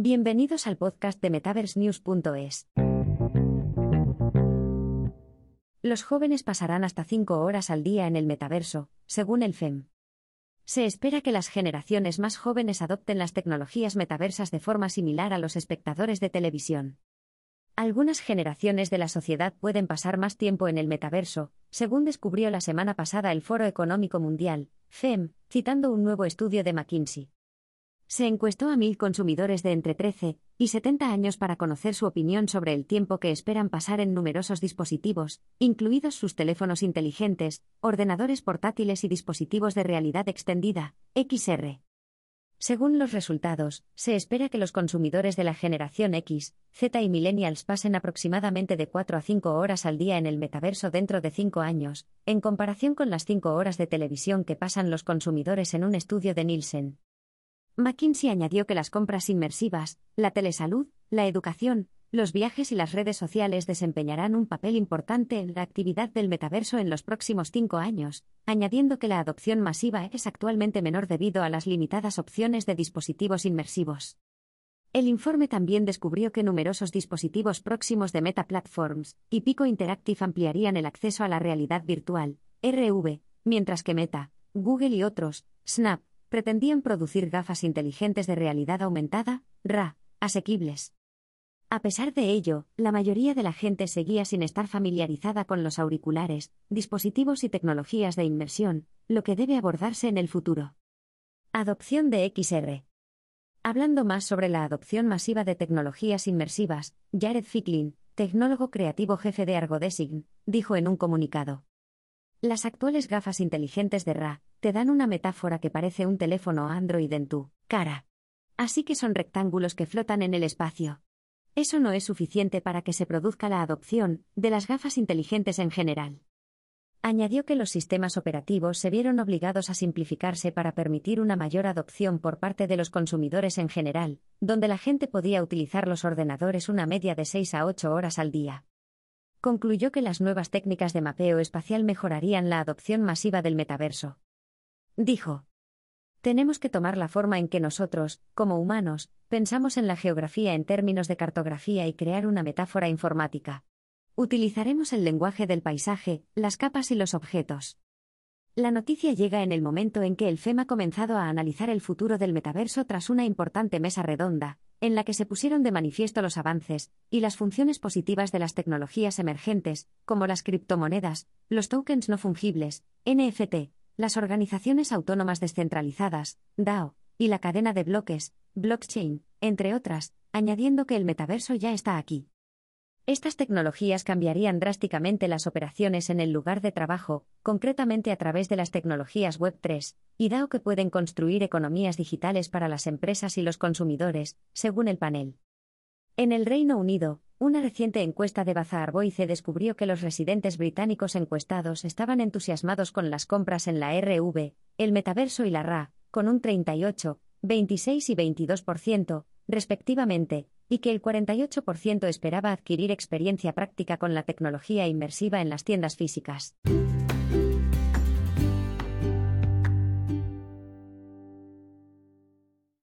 Bienvenidos al podcast de MetaverseNews.es. Los jóvenes pasarán hasta 5 horas al día en el metaverso, según el FEM. Se espera que las generaciones más jóvenes adopten las tecnologías metaversas de forma similar a los espectadores de televisión. Algunas generaciones de la sociedad pueden pasar más tiempo en el metaverso, según descubrió la semana pasada el Foro Económico Mundial, FEM, citando un nuevo estudio de McKinsey. Se encuestó a mil consumidores de entre 13 y 70 años para conocer su opinión sobre el tiempo que esperan pasar en numerosos dispositivos, incluidos sus teléfonos inteligentes, ordenadores portátiles y dispositivos de realidad extendida, XR. Según los resultados, se espera que los consumidores de la generación X, Z y millennials pasen aproximadamente de 4 a 5 horas al día en el metaverso dentro de 5 años, en comparación con las 5 horas de televisión que pasan los consumidores en un estudio de Nielsen. McKinsey añadió que las compras inmersivas, la telesalud, la educación, los viajes y las redes sociales desempeñarán un papel importante en la actividad del metaverso en los próximos cinco años, añadiendo que la adopción masiva es actualmente menor debido a las limitadas opciones de dispositivos inmersivos. El informe también descubrió que numerosos dispositivos próximos de Meta Platforms y Pico Interactive ampliarían el acceso a la realidad virtual, RV, mientras que Meta, Google y otros, Snap, pretendían producir gafas inteligentes de realidad aumentada, RA, asequibles. A pesar de ello, la mayoría de la gente seguía sin estar familiarizada con los auriculares, dispositivos y tecnologías de inmersión, lo que debe abordarse en el futuro. Adopción de XR. Hablando más sobre la adopción masiva de tecnologías inmersivas, Jared Ficklin, tecnólogo creativo jefe de Argodesign, dijo en un comunicado. Las actuales gafas inteligentes de RA te dan una metáfora que parece un teléfono Android en tu cara. Así que son rectángulos que flotan en el espacio. Eso no es suficiente para que se produzca la adopción de las gafas inteligentes en general. Añadió que los sistemas operativos se vieron obligados a simplificarse para permitir una mayor adopción por parte de los consumidores en general, donde la gente podía utilizar los ordenadores una media de 6 a 8 horas al día concluyó que las nuevas técnicas de mapeo espacial mejorarían la adopción masiva del metaverso. Dijo. Tenemos que tomar la forma en que nosotros, como humanos, pensamos en la geografía en términos de cartografía y crear una metáfora informática. Utilizaremos el lenguaje del paisaje, las capas y los objetos. La noticia llega en el momento en que el FEM ha comenzado a analizar el futuro del metaverso tras una importante mesa redonda, en la que se pusieron de manifiesto los avances y las funciones positivas de las tecnologías emergentes, como las criptomonedas, los tokens no fungibles, NFT, las organizaciones autónomas descentralizadas, DAO, y la cadena de bloques, blockchain, entre otras, añadiendo que el metaverso ya está aquí. Estas tecnologías cambiarían drásticamente las operaciones en el lugar de trabajo, concretamente a través de las tecnologías Web3, y dado que pueden construir economías digitales para las empresas y los consumidores, según el panel. En el Reino Unido, una reciente encuesta de Bazaar Voice descubrió que los residentes británicos encuestados estaban entusiasmados con las compras en la RV, el metaverso y la RA, con un 38, 26 y 22%, respectivamente, y que el 48% esperaba adquirir experiencia práctica con la tecnología inmersiva en las tiendas físicas.